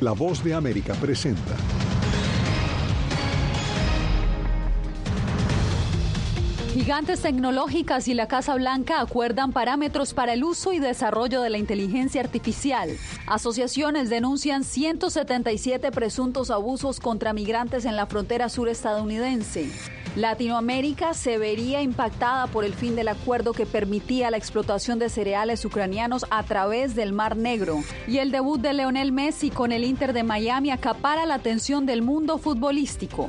La voz de América presenta. Gigantes tecnológicas y la Casa Blanca acuerdan parámetros para el uso y desarrollo de la inteligencia artificial. Asociaciones denuncian 177 presuntos abusos contra migrantes en la frontera sur estadounidense. Latinoamérica se vería impactada por el fin del acuerdo que permitía la explotación de cereales ucranianos a través del Mar Negro. Y el debut de Leonel Messi con el Inter de Miami acapara la atención del mundo futbolístico.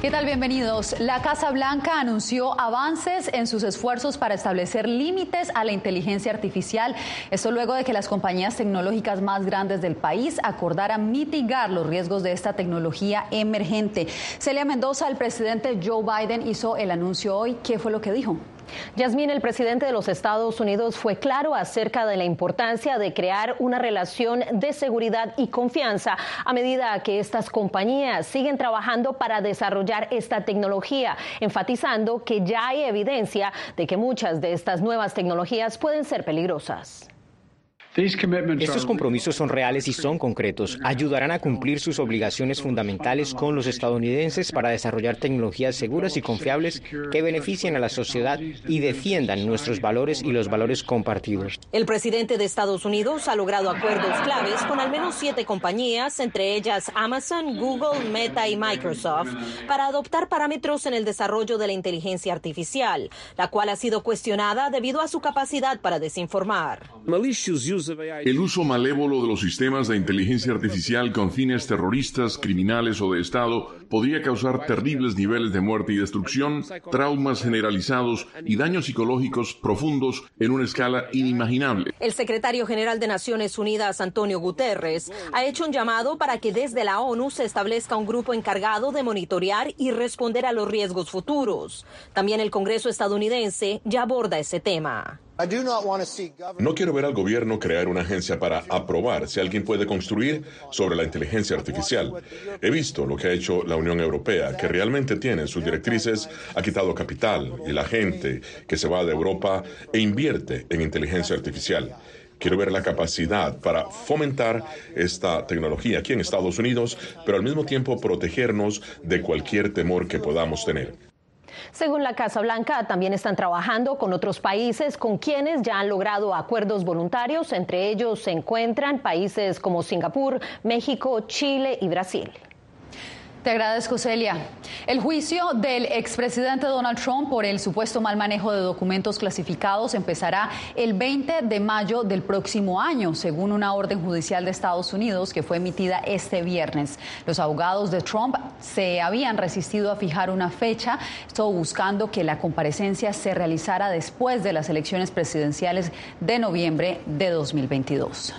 ¿Qué tal? Bienvenidos. La Casa Blanca anunció avances en sus esfuerzos para establecer límites a la inteligencia artificial. Esto luego de que las compañías tecnológicas más grandes del país acordaran mitigar los riesgos de esta tecnología emergente. Celia Mendoza, el presidente Joe Biden, hizo el anuncio hoy. ¿Qué fue lo que dijo? Yasmín, el presidente de los Estados Unidos fue claro acerca de la importancia de crear una relación de seguridad y confianza a medida que estas compañías siguen trabajando para desarrollar esta tecnología, enfatizando que ya hay evidencia de que muchas de estas nuevas tecnologías pueden ser peligrosas. Estos compromisos son reales y son concretos. Ayudarán a cumplir sus obligaciones fundamentales con los estadounidenses para desarrollar tecnologías seguras y confiables que beneficien a la sociedad y defiendan nuestros valores y los valores compartidos. El presidente de Estados Unidos ha logrado acuerdos claves con al menos siete compañías, entre ellas Amazon, Google, Meta y Microsoft, para adoptar parámetros en el desarrollo de la inteligencia artificial, la cual ha sido cuestionada debido a su capacidad para desinformar. El uso malévolo de los sistemas de inteligencia artificial con fines terroristas, criminales o de Estado podría causar terribles niveles de muerte y destrucción, traumas generalizados y daños psicológicos profundos en una escala inimaginable. El secretario general de Naciones Unidas, Antonio Guterres, ha hecho un llamado para que desde la ONU se establezca un grupo encargado de monitorear y responder a los riesgos futuros. También el Congreso estadounidense ya aborda ese tema. No quiero ver al gobierno crear una agencia para aprobar si alguien puede construir sobre la inteligencia artificial. He visto lo que ha hecho la Unión Europea, que realmente tiene sus directrices, ha quitado capital y la gente que se va de Europa e invierte en inteligencia artificial. Quiero ver la capacidad para fomentar esta tecnología aquí en Estados Unidos, pero al mismo tiempo protegernos de cualquier temor que podamos tener. Según la Casa Blanca, también están trabajando con otros países con quienes ya han logrado acuerdos voluntarios. Entre ellos se encuentran países como Singapur, México, Chile y Brasil. Te agradezco, Celia. El juicio del expresidente Donald Trump por el supuesto mal manejo de documentos clasificados empezará el 20 de mayo del próximo año, según una orden judicial de Estados Unidos que fue emitida este viernes. Los abogados de Trump se habían resistido a fijar una fecha, esto buscando que la comparecencia se realizara después de las elecciones presidenciales de noviembre de 2022.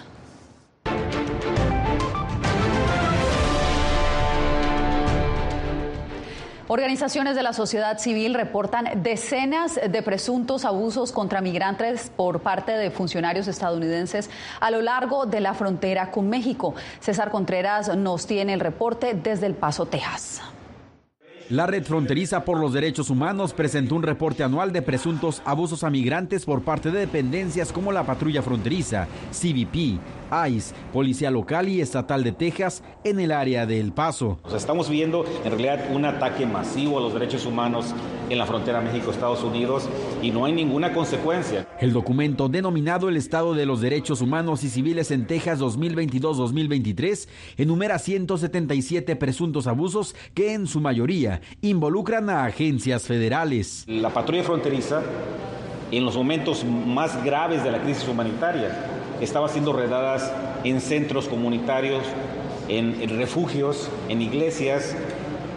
Organizaciones de la sociedad civil reportan decenas de presuntos abusos contra migrantes por parte de funcionarios estadounidenses a lo largo de la frontera con México. César Contreras nos tiene el reporte desde El Paso, Texas. La Red Fronteriza por los Derechos Humanos presentó un reporte anual de presuntos abusos a migrantes por parte de dependencias como la Patrulla Fronteriza, CBP, ICE, Policía Local y Estatal de Texas en el área de El Paso. estamos viendo en realidad un ataque masivo a los derechos humanos en la frontera México-Estados Unidos y no hay ninguna consecuencia. El documento denominado El Estado de los Derechos Humanos y Civiles en Texas 2022-2023 enumera 177 presuntos abusos que en su mayoría involucran a agencias federales. La patrulla fronteriza en los momentos más graves de la crisis humanitaria estaba siendo redadas en centros comunitarios, en, refugios, en iglesias,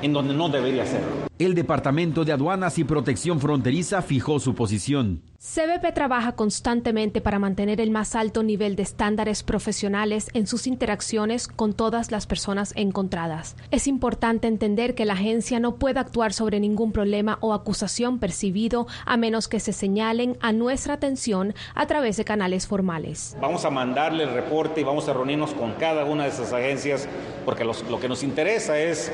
en donde no debería ser. El Departamento de Aduanas y Protección Fronteriza fijó su posición. CBP trabaja constantemente para mantener el más alto nivel de estándares profesionales en sus interacciones con todas las personas encontradas. Es importante entender que la agencia no puede actuar sobre ningún problema o acusación percibido a menos que se señalen a nuestra atención a través de canales formales. Vamos a mandarle el reporte y vamos a reunirnos con cada una de esas agencias porque lo que nos interesa es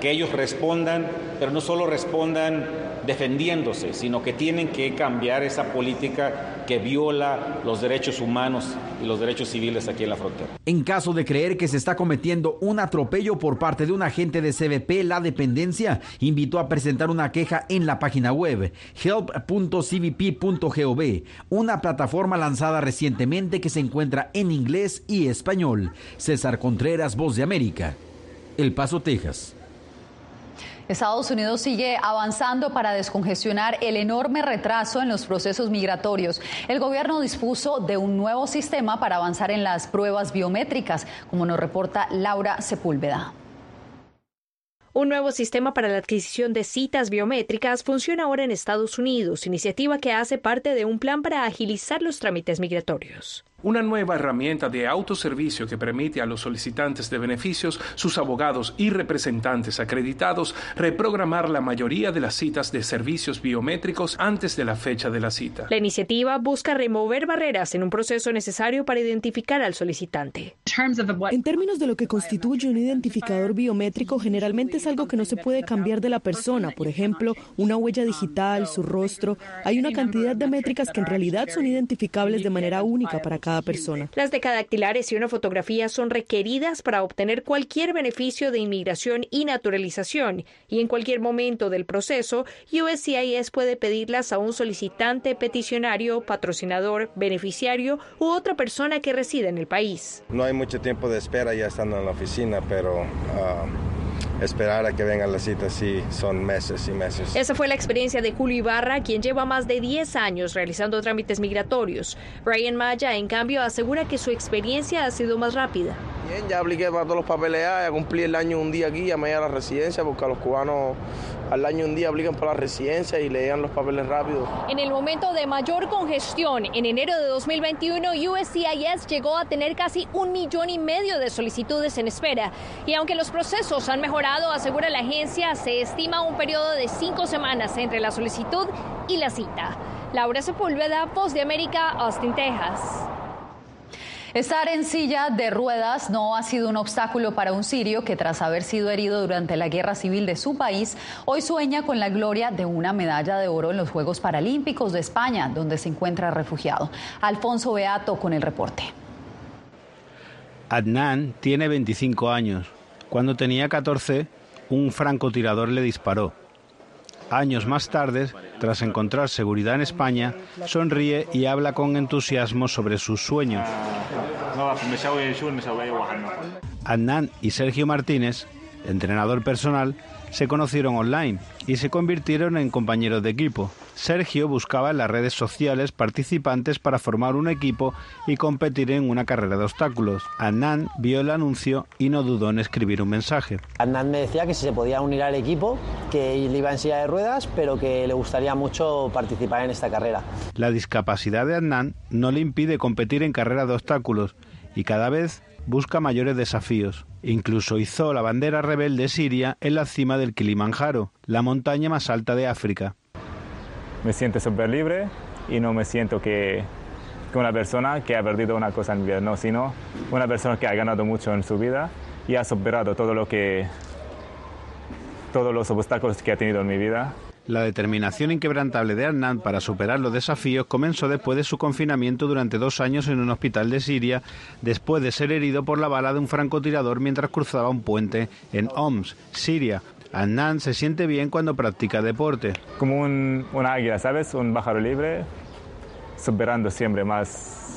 que ellos respondan, pero no solo respondan defendiéndose, sino que tienen que cambiar esa política que viola los derechos humanos y los derechos civiles aquí en la frontera. En caso de creer que se está cometiendo un atropello por parte de un agente de CBP, la dependencia invitó a presentar una queja en la página web help.cbp.gov, una plataforma lanzada recientemente que se encuentra en inglés y español. César Contreras, Voz de América. El Paso, Texas. Estados Unidos sigue avanzando para descongestionar el enorme retraso en los procesos migratorios. El gobierno dispuso de un nuevo sistema para avanzar en las pruebas biométricas, como nos reporta Laura Sepúlveda. Un nuevo sistema para la adquisición de citas biométricas funciona ahora en Estados Unidos, iniciativa que hace parte de un plan para agilizar los trámites migratorios. Una nueva herramienta de autoservicio que permite a los solicitantes de beneficios, sus abogados y representantes acreditados reprogramar la mayoría de las citas de servicios biométricos antes de la fecha de la cita. La iniciativa busca remover barreras en un proceso necesario para identificar al solicitante. En términos de lo que constituye un identificador biométrico, generalmente es algo que no se puede cambiar de la persona. Por ejemplo, una huella digital, su rostro. Hay una cantidad de métricas que en realidad son identificables de manera única para cada persona. Las decadactilares y una fotografía son requeridas para obtener cualquier beneficio de inmigración y naturalización y en cualquier momento del proceso, USCIS puede pedirlas a un solicitante, peticionario, patrocinador, beneficiario u otra persona que reside en el país. No hay mucho tiempo de espera ya estando en la oficina, pero... Ah, esperar a que vengan las citas sí son meses y meses. Esa fue la experiencia de Julio Ibarra, quien lleva más de 10 años realizando trámites migratorios. Brian Maya, en cambio, asegura que su experiencia ha sido más rápida. Bien, ya apliqué para todos los papeles ya cumplí el año un día aquí, ya me a la residencia porque a los cubanos al año un día aplican para la residencia y le llegan los papeles rápido. En el momento de mayor congestión, en enero de 2021, USCIS llegó a tener casi un millón y medio de solicitudes en espera. Y aunque los procesos han mejorado, asegura la agencia, se estima un periodo de cinco semanas entre la solicitud y la cita. Laura Sepúlveda, Voz de América, Austin, Texas. Estar en silla de ruedas no ha sido un obstáculo para un sirio que tras haber sido herido durante la guerra civil de su país, hoy sueña con la gloria de una medalla de oro en los Juegos Paralímpicos de España, donde se encuentra refugiado. Alfonso Beato con el reporte. Adnan tiene 25 años. Cuando tenía 14, un francotirador le disparó. Años más tarde, tras encontrar seguridad en España, sonríe y habla con entusiasmo sobre sus sueños. Adnan y Sergio Martínez, entrenador personal, se conocieron online y se convirtieron en compañeros de equipo. Sergio buscaba en las redes sociales participantes para formar un equipo y competir en una carrera de obstáculos. Adnan vio el anuncio y no dudó en escribir un mensaje. Adnan me decía que si se podía unir al equipo, que él iba en silla de ruedas, pero que le gustaría mucho participar en esta carrera. La discapacidad de Adnan no le impide competir en carreras de obstáculos y cada vez busca mayores desafíos. Incluso hizo la bandera rebelde siria en la cima del Kilimanjaro, la montaña más alta de África. Me siento súper libre y no me siento que, una persona que ha perdido una cosa en mi vida, no, sino una persona que ha ganado mucho en su vida y ha superado todo lo que todos los obstáculos que ha tenido en mi vida la determinación inquebrantable de Adnan para superar los desafíos comenzó después de su confinamiento durante dos años en un hospital de Siria, después de ser herido por la bala de un francotirador mientras cruzaba un puente en Homs, Siria. Adnan se siente bien cuando practica deporte. Como un, águila, ¿sabes? Un pájaro libre, superando siempre más,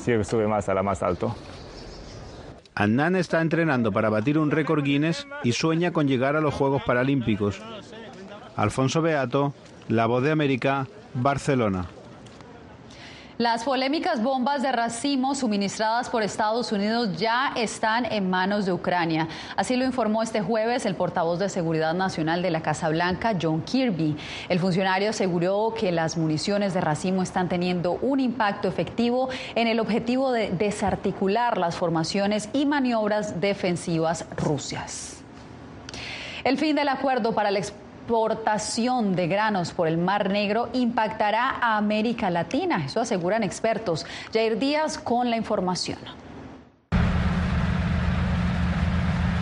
siempre sube más a la más alto. Adnan está entrenando para batir un récord Guinness y sueña con llegar a los Juegos Paralímpicos. Alfonso Beato, La Voz de América, Barcelona. Las polémicas bombas de racimo suministradas por Estados Unidos ya están en manos de Ucrania. Así lo informó este jueves el portavoz de Seguridad Nacional de la Casa Blanca, John Kirby. El funcionario aseguró que las municiones de racimo están teniendo un impacto efectivo en el objetivo de desarticular las formaciones y maniobras defensivas rusas. El fin del acuerdo para el exportación de granos por el Mar Negro impactará a América Latina. Eso aseguran expertos. Jair Díaz con la información.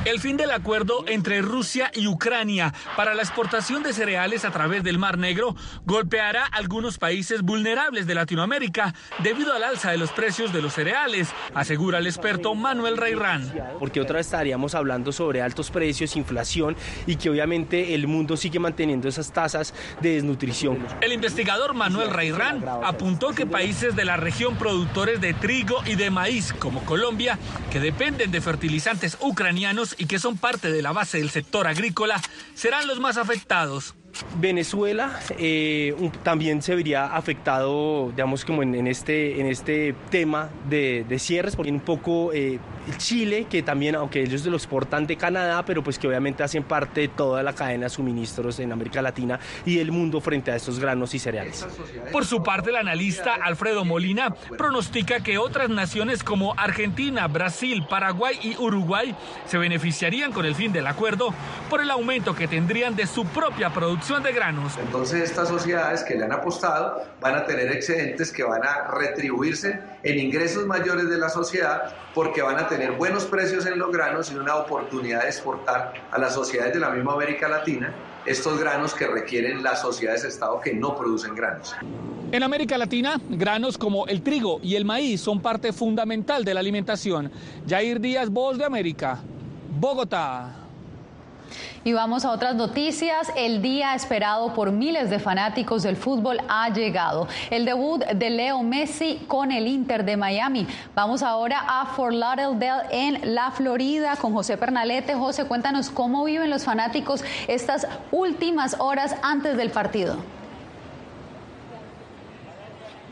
El fin del acuerdo entre Rusia y Ucrania para la exportación de cereales a través del Mar Negro golpeará algunos países vulnerables de Latinoamérica debido al alza de los precios de los cereales, asegura el experto Manuel Reirán. Porque otra vez estaríamos hablando sobre altos precios, inflación y que obviamente el mundo sigue manteniendo esas tasas de desnutrición. El investigador Manuel Reirán apuntó que países de la región productores de trigo y de maíz como Colombia, que dependen de fertilizantes ucranianos, y que son parte de la base del sector agrícola serán los más afectados. Venezuela eh, también se vería afectado, digamos, como en, este, en este tema de, cierres, porque un poco eh, Chile, que también, aunque ellos lo exportan de Canadá, pero pues que obviamente hacen parte de toda la cadena de suministros en América Latina y el mundo frente a estos granos y cereales. Por su parte, el analista Alfredo Molina pronostica que otras naciones como Argentina, Brasil, Paraguay y Uruguay se beneficiarían con el fin del acuerdo por el aumento que tendrían de su propia producción de granos. Entonces estas sociedades que le han apostado van a tener excedentes que van a retribuirse en ingresos mayores de la sociedad porque van a tener buenos precios en los granos y una oportunidad de exportar a las sociedades de la misma América Latina estos granos que requieren las sociedades de Estado que no producen granos. En América Latina, granos como el trigo y el maíz son parte fundamental de la alimentación. Jair Díaz, Voz de América, Bogotá. Y vamos a otras noticias. El día esperado por miles de fanáticos del fútbol ha llegado. El debut de Leo Messi con el Inter de Miami. Vamos ahora a Fort Lauderdale en la Florida con José Pernalete. José, cuéntanos cómo viven los fanáticos estas últimas horas antes del partido.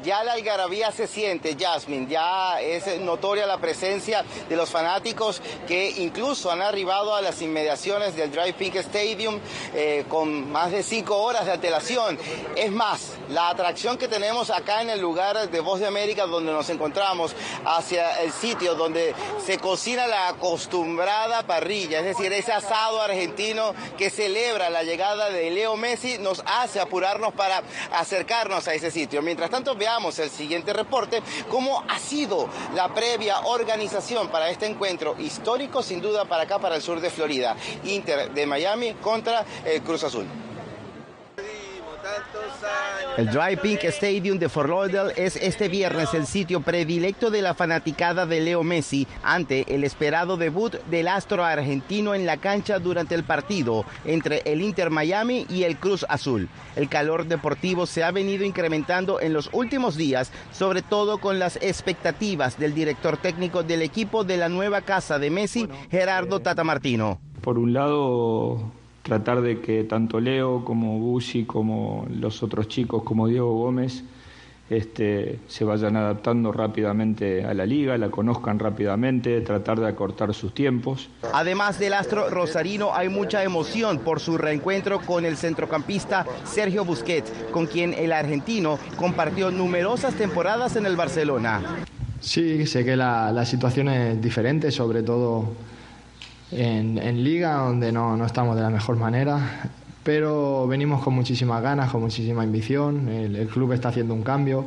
Ya la algarabía se siente, Jasmine, ya es notoria la presencia de los fanáticos que incluso han arribado a las inmediaciones del Drive Pink Stadium eh, con más de cinco horas de antelación. Es más, la atracción que tenemos acá en el lugar de Voz de América donde nos encontramos, hacia el sitio donde se cocina la acostumbrada parrilla, es decir, ese asado argentino que celebra la llegada de Leo Messi, nos hace apurarnos para acercarnos a ese sitio. Mientras tanto, veamos el siguiente reporte, cómo ha sido la previa organización para este encuentro histórico, sin duda, para acá, para el sur de Florida. Inter de Miami contra el Cruz Azul. El Dry Pink Stadium de Fort Lauderdale es este viernes el sitio predilecto de la fanaticada de Leo Messi ante el esperado debut del astro argentino en la cancha durante el partido entre el Inter Miami y el Cruz Azul. El calor deportivo se ha venido incrementando en los últimos días, sobre todo con las expectativas del director técnico del equipo de la nueva casa de Messi, Gerardo Tata Martino. Por un lado, tratar de que tanto Leo como Bushi, como los otros chicos, como Diego Gómez, este, se vayan adaptando rápidamente a la liga, la conozcan rápidamente, tratar de acortar sus tiempos. Además del astro rosarino, hay mucha emoción por su reencuentro con el centrocampista Sergio Busquets, con quien el argentino compartió numerosas temporadas en el Barcelona. Sí, sé que la, la situación es diferente, sobre todo en, liga, donde no, no, estamos de la mejor manera, pero venimos con muchísimas ganas, con muchísima ambición, el club está haciendo un cambio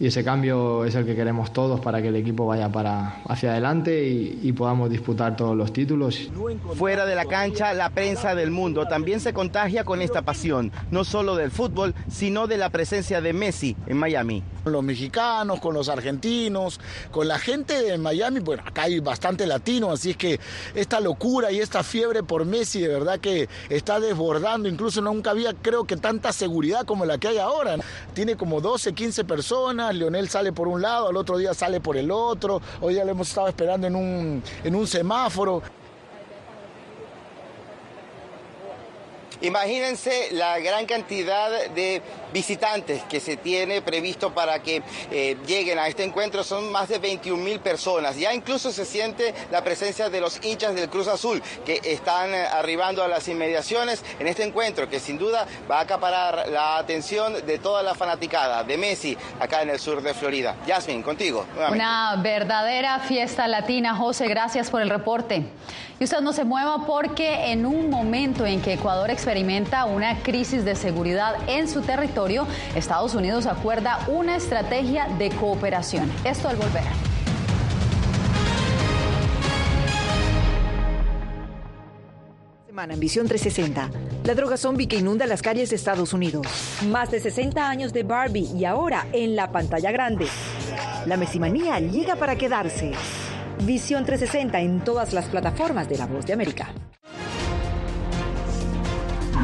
y ese cambio es el que queremos todos para que el equipo vaya para hacia adelante y, podamos disputar todos los títulos. Fuera de la cancha, la prensa del mundo también se contagia con esta pasión, no solo del fútbol, sino de la presencia de Messi en Miami. Los mexicanos, con los argentinos, con la gente de Miami, bueno, acá hay bastante latino, así es que esta locura y esta fiebre por Messi de verdad que está desbordando, incluso nunca había creo que tanta seguridad como la que hay ahora. Tiene como 12, 15 personas Leonel sale por un lado, al otro día sale por el otro, hoy ya lo hemos estado esperando en un, en un semáforo. Imagínense la gran cantidad de visitantes que se tiene previsto para que eh, lleguen a este encuentro. Son más de 21 mil personas. Ya incluso se siente la presencia de los hinchas del Cruz Azul que están eh, arribando a las inmediaciones en este encuentro que sin duda va a acaparar la atención de toda la fanaticada de Messi acá en el sur de Florida. Yasmin, contigo. Una verdadera fiesta latina. José, gracias por el reporte. Y usted no se mueva porque en un momento en que Ecuador experimenta una crisis de seguridad en su territorio, Estados Unidos acuerda una estrategia de cooperación. Esto al volver. semana en Visión 360. La droga zombie que inunda las calles de Estados Unidos. Más de 60 años de Barbie y ahora en la pantalla grande. La mesimanía llega para quedarse. Visión 360 en todas las plataformas de La Voz de América.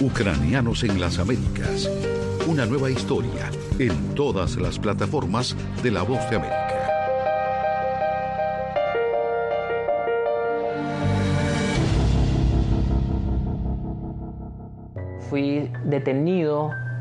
Ucranianos en las Américas. Una nueva historia en todas las plataformas de La Voz de América. Fui detenido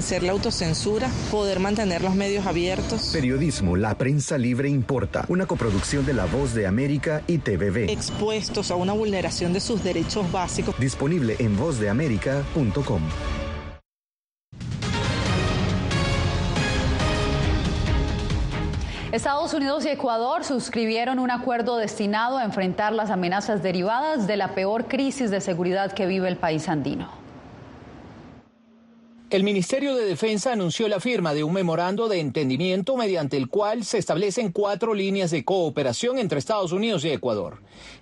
Vencer la autocensura, poder mantener los medios abiertos. Periodismo, la prensa libre importa, una coproducción de La Voz de América y TVB. Expuestos a una vulneración de sus derechos básicos. Disponible en vozdeamerica.com. Estados Unidos y Ecuador suscribieron un acuerdo destinado a enfrentar las amenazas derivadas de la peor crisis de seguridad que vive el país andino. El Ministerio de Defensa anunció la firma de un memorando de entendimiento mediante el cual se establecen cuatro líneas de cooperación entre Estados Unidos y Ecuador.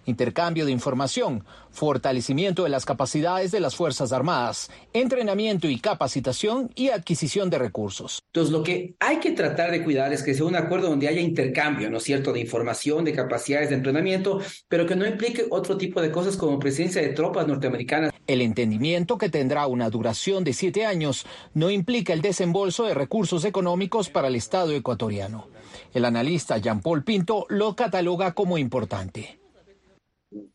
Intercambio de información, fortalecimiento de las capacidades de las Fuerzas Armadas, entrenamiento y capacitación y adquisición de recursos. Entonces, lo que hay que tratar de cuidar es que sea un acuerdo donde haya intercambio, ¿no es cierto?, de información, de capacidades de entrenamiento, pero que no implique otro tipo de cosas como presencia de tropas norteamericanas. El entendimiento, que tendrá una duración de siete años, no implica el desembolso de recursos económicos para el Estado ecuatoriano. El analista Jean-Paul Pinto lo cataloga como importante.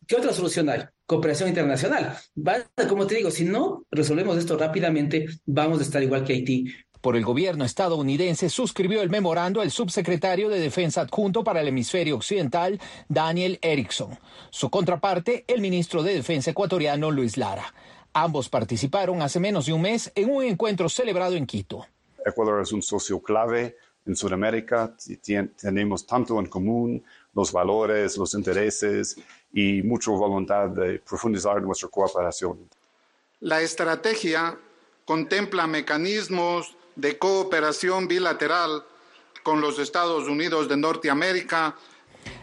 ¿Qué otra solución hay? Cooperación internacional. como te digo, si no resolvemos esto rápidamente, vamos a estar igual que Haití. Por el gobierno estadounidense suscribió el memorando el subsecretario de Defensa adjunto para el hemisferio occidental, Daniel Erickson. Su contraparte, el ministro de Defensa ecuatoriano, Luis Lara. Ambos participaron hace menos de un mes en un encuentro celebrado en Quito. Ecuador es un socio clave en Sudamérica, tenemos tanto en común, los valores, los intereses La estrategia contempla mecanismos de cooperación bilateral con los Estados Unidos de Norteamérica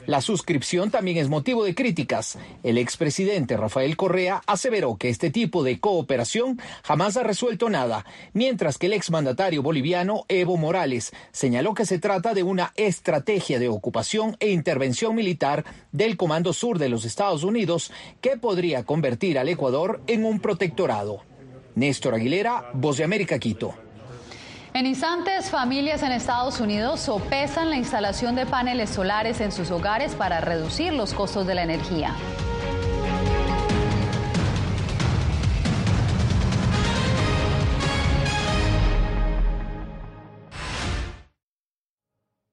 la suscripción también es motivo de críticas. El expresidente Rafael Correa aseveró que este tipo de cooperación jamás ha resuelto nada, mientras que el exmandatario boliviano Evo Morales señaló que se trata de una estrategia de ocupación e intervención militar del Comando Sur de los Estados Unidos que podría convertir al Ecuador en un protectorado. Néstor Aguilera, Voz de América, Quito. En instantes, familias en Estados Unidos sopesan la instalación de paneles solares en sus hogares para reducir los costos de la energía.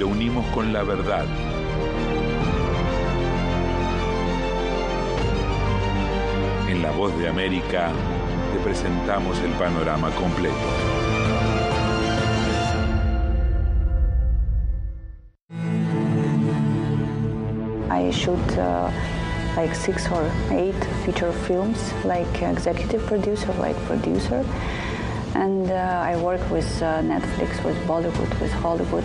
lo unimos con la verdad. En La Voz de América te presentamos el panorama completo. I shoot uh, like six or eight feature films, like executive producer, like producer. And uh, I work with uh, Netflix, with Bollywood, with Hollywood.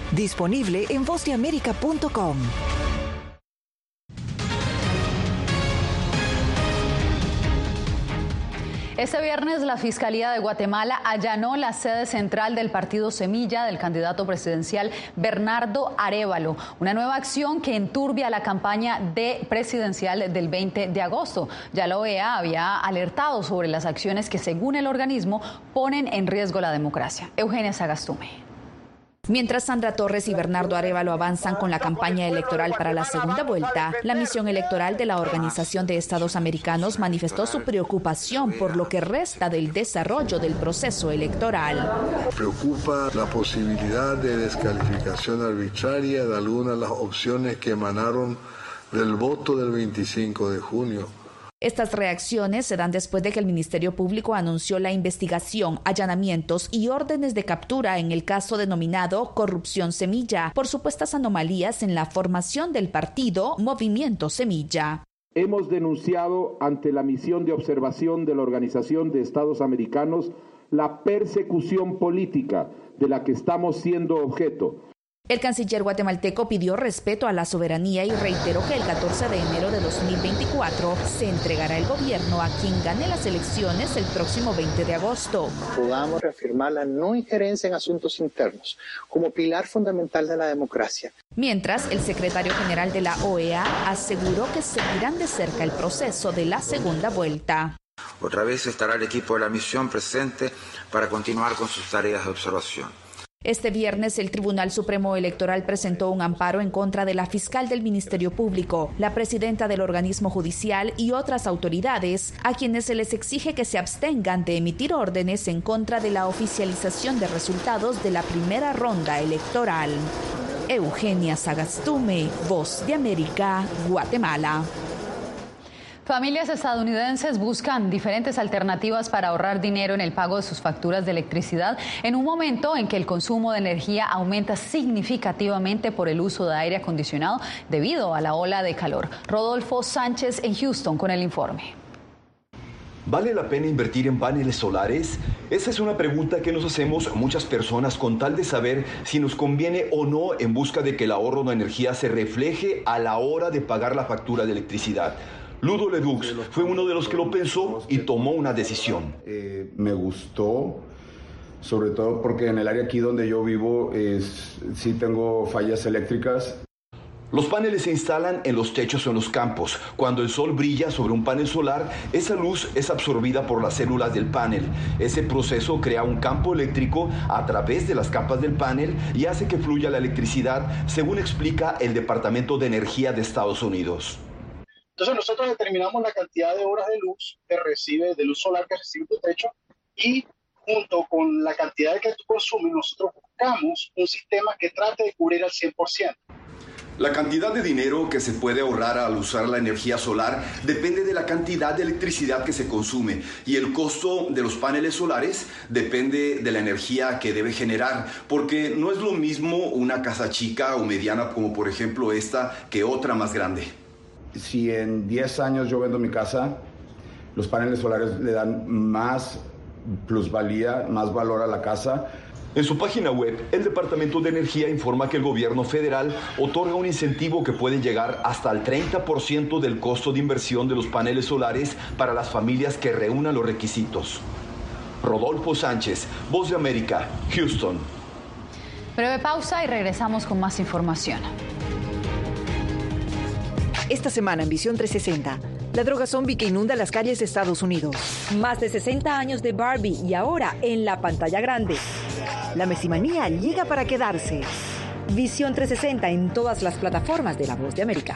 Disponible en vozdeamerica.com. Este viernes la Fiscalía de Guatemala allanó la sede central del partido Semilla del candidato presidencial Bernardo Arevalo, una nueva acción que enturbia la campaña de presidencial del 20 de agosto. Ya la OEA había alertado sobre las acciones que según el organismo ponen en riesgo la democracia. Eugenia Sagastume. Mientras Sandra Torres y Bernardo Arevalo avanzan con la campaña electoral para la segunda vuelta, la misión electoral de la Organización de Estados Americanos manifestó su preocupación por lo que resta del desarrollo del proceso electoral. Preocupa la posibilidad de descalificación arbitraria de algunas de las opciones que emanaron del voto del 25 de junio estas reacciones se dan después de que el Ministerio Público anunció la investigación, allanamientos y órdenes de captura en el caso denominado Corrupción Semilla por supuestas anomalías en la formación del partido Movimiento Semilla. Hemos denunciado ante la misión de observación de la Organización de Estados Americanos la persecución política de la que estamos siendo objeto el canciller guatemalteco pidió respeto a la soberanía y reiteró que el 14 de enero de 2024 se entregará el gobierno a quien gane las elecciones el próximo 20 de agosto. Podamos reafirmar la no injerencia en asuntos internos como pilar fundamental de la democracia. Mientras, el secretario general de la OEA aseguró que seguirán de cerca el proceso de la segunda vuelta. Otra vez estará el equipo de la misión presente para continuar con sus tareas de observación. Este viernes el Tribunal Supremo Electoral presentó un amparo en contra de la fiscal del Ministerio Público, la presidenta del organismo judicial y otras autoridades, a quienes se les exige que se abstengan de emitir órdenes en contra de la oficialización de resultados de la primera ronda electoral. Eugenia Sagastume, Voz de América, Guatemala. Familias estadounidenses buscan diferentes alternativas para ahorrar dinero en el pago de sus facturas de electricidad en un momento en que el consumo de energía aumenta significativamente por el uso de aire acondicionado debido a la ola de calor. Rodolfo Sánchez en Houston con el informe. ¿Vale la pena invertir en paneles solares? Esa es una pregunta que nos hacemos muchas personas con tal de saber si nos conviene o no en busca de que el ahorro de energía se refleje a la hora de pagar la factura de electricidad. Ludo Ledux fue uno de los que lo pensó y tomó una decisión. Eh, me gustó, sobre todo porque en el área aquí donde yo vivo es, sí tengo fallas eléctricas. Los paneles se instalan en los techos o en los campos. Cuando el sol brilla sobre un panel solar, esa luz es absorbida por las células del panel. Ese proceso crea un campo eléctrico a través de las capas del panel y hace que fluya la electricidad, según explica el Departamento de Energía de Estados Unidos. Entonces nosotros determinamos la cantidad de horas de luz que recibe, de luz solar que recibe tu techo y junto con la cantidad que tú consumes, nosotros buscamos un sistema que trate de cubrir al 100%. La cantidad de dinero que se puede ahorrar al usar la energía solar depende de la cantidad de electricidad que se consume y el costo de los paneles solares depende de la energía que debe generar, porque no es lo mismo una casa chica o mediana como por ejemplo esta que otra más grande si en 10 años yo vendo mi casa, los paneles solares le dan más plusvalía, más valor a la casa. En su página web, el Departamento de Energía informa que el gobierno federal otorga un incentivo que puede llegar hasta el 30% del costo de inversión de los paneles solares para las familias que reúnan los requisitos. Rodolfo Sánchez, Voz de América, Houston. Breve pausa y regresamos con más información. Esta semana en Visión 360, la droga zombie que inunda las calles de Estados Unidos. Más de 60 años de Barbie y ahora en la pantalla grande. La mesimanía llega para quedarse. Visión 360 en todas las plataformas de La Voz de América.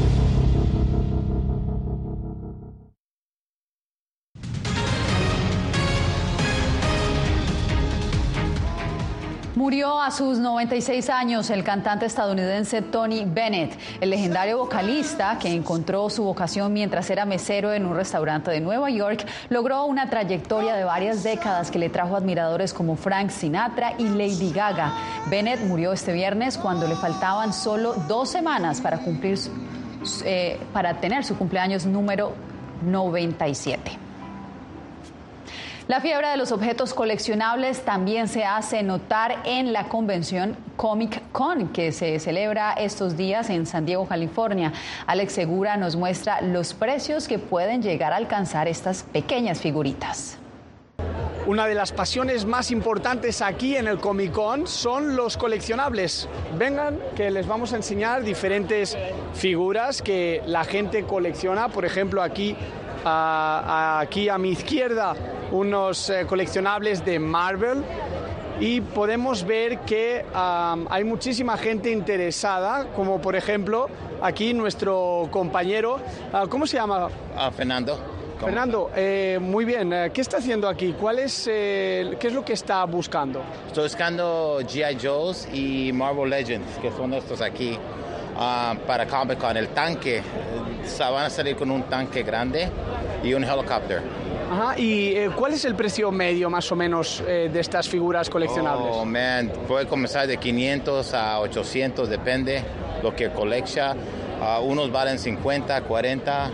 Murió a sus 96 años el cantante estadounidense Tony Bennett, el legendario vocalista que encontró su vocación mientras era mesero en un restaurante de Nueva York, logró una trayectoria de varias décadas que le trajo admiradores como Frank Sinatra y Lady Gaga. Bennett murió este viernes cuando le faltaban solo dos semanas para cumplir, eh, para tener su cumpleaños número 97. La fiebre de los objetos coleccionables también se hace notar en la convención Comic Con que se celebra estos días en San Diego, California. Alex Segura nos muestra los precios que pueden llegar a alcanzar estas pequeñas figuritas. Una de las pasiones más importantes aquí en el Comic Con son los coleccionables. Vengan que les vamos a enseñar diferentes figuras que la gente colecciona. Por ejemplo, aquí a, aquí a mi izquierda unos eh, coleccionables de Marvel y podemos ver que um, hay muchísima gente interesada, como por ejemplo aquí nuestro compañero, uh, ¿cómo se llama? Uh, Fernando. Fernando, eh, muy bien. Eh, ¿Qué está haciendo aquí? ¿Cuál es, eh, ¿Qué es lo que está buscando? Estoy buscando G.I. Joe's y Marvel Legends, que son estos aquí, uh, para Comic Con. El tanque, van a salir con un tanque grande y un helicóptero. Ajá, ¿y eh, cuál es el precio medio más o menos eh, de estas figuras coleccionables? Oh, man, puede comenzar de 500 a 800, depende lo que colecciona. Uh, unos valen 50, 40.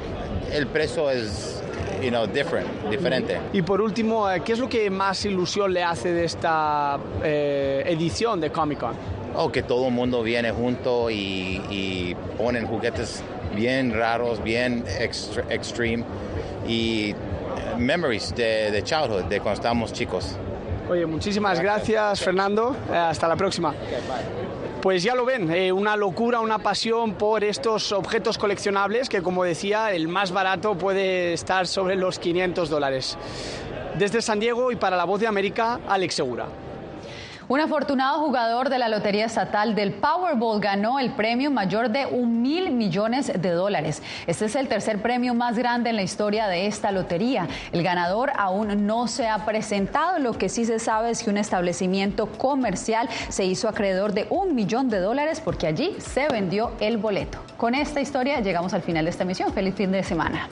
El precio es, you know, different, diferente. Y por último, eh, ¿qué es lo que más ilusión le hace de esta eh, edición de Comic Con? Oh, que todo el mundo viene junto y, y ponen juguetes bien raros, bien extra, extreme y memories de, de, childhood, de cuando estábamos chicos. Oye, muchísimas gracias, Fernando. Eh, hasta la próxima. Pues ya lo ven, eh, una locura, una pasión por estos objetos coleccionables que, como decía, el más barato puede estar sobre los 500 dólares. Desde San Diego y para la Voz de América, Alex Segura. Un afortunado jugador de la Lotería Estatal del Powerball ganó el premio mayor de un mil millones de dólares. Este es el tercer premio más grande en la historia de esta lotería. El ganador aún no se ha presentado. Lo que sí se sabe es que un establecimiento comercial se hizo acreedor de un millón de dólares porque allí se vendió el boleto. Con esta historia llegamos al final de esta emisión. Feliz fin de semana.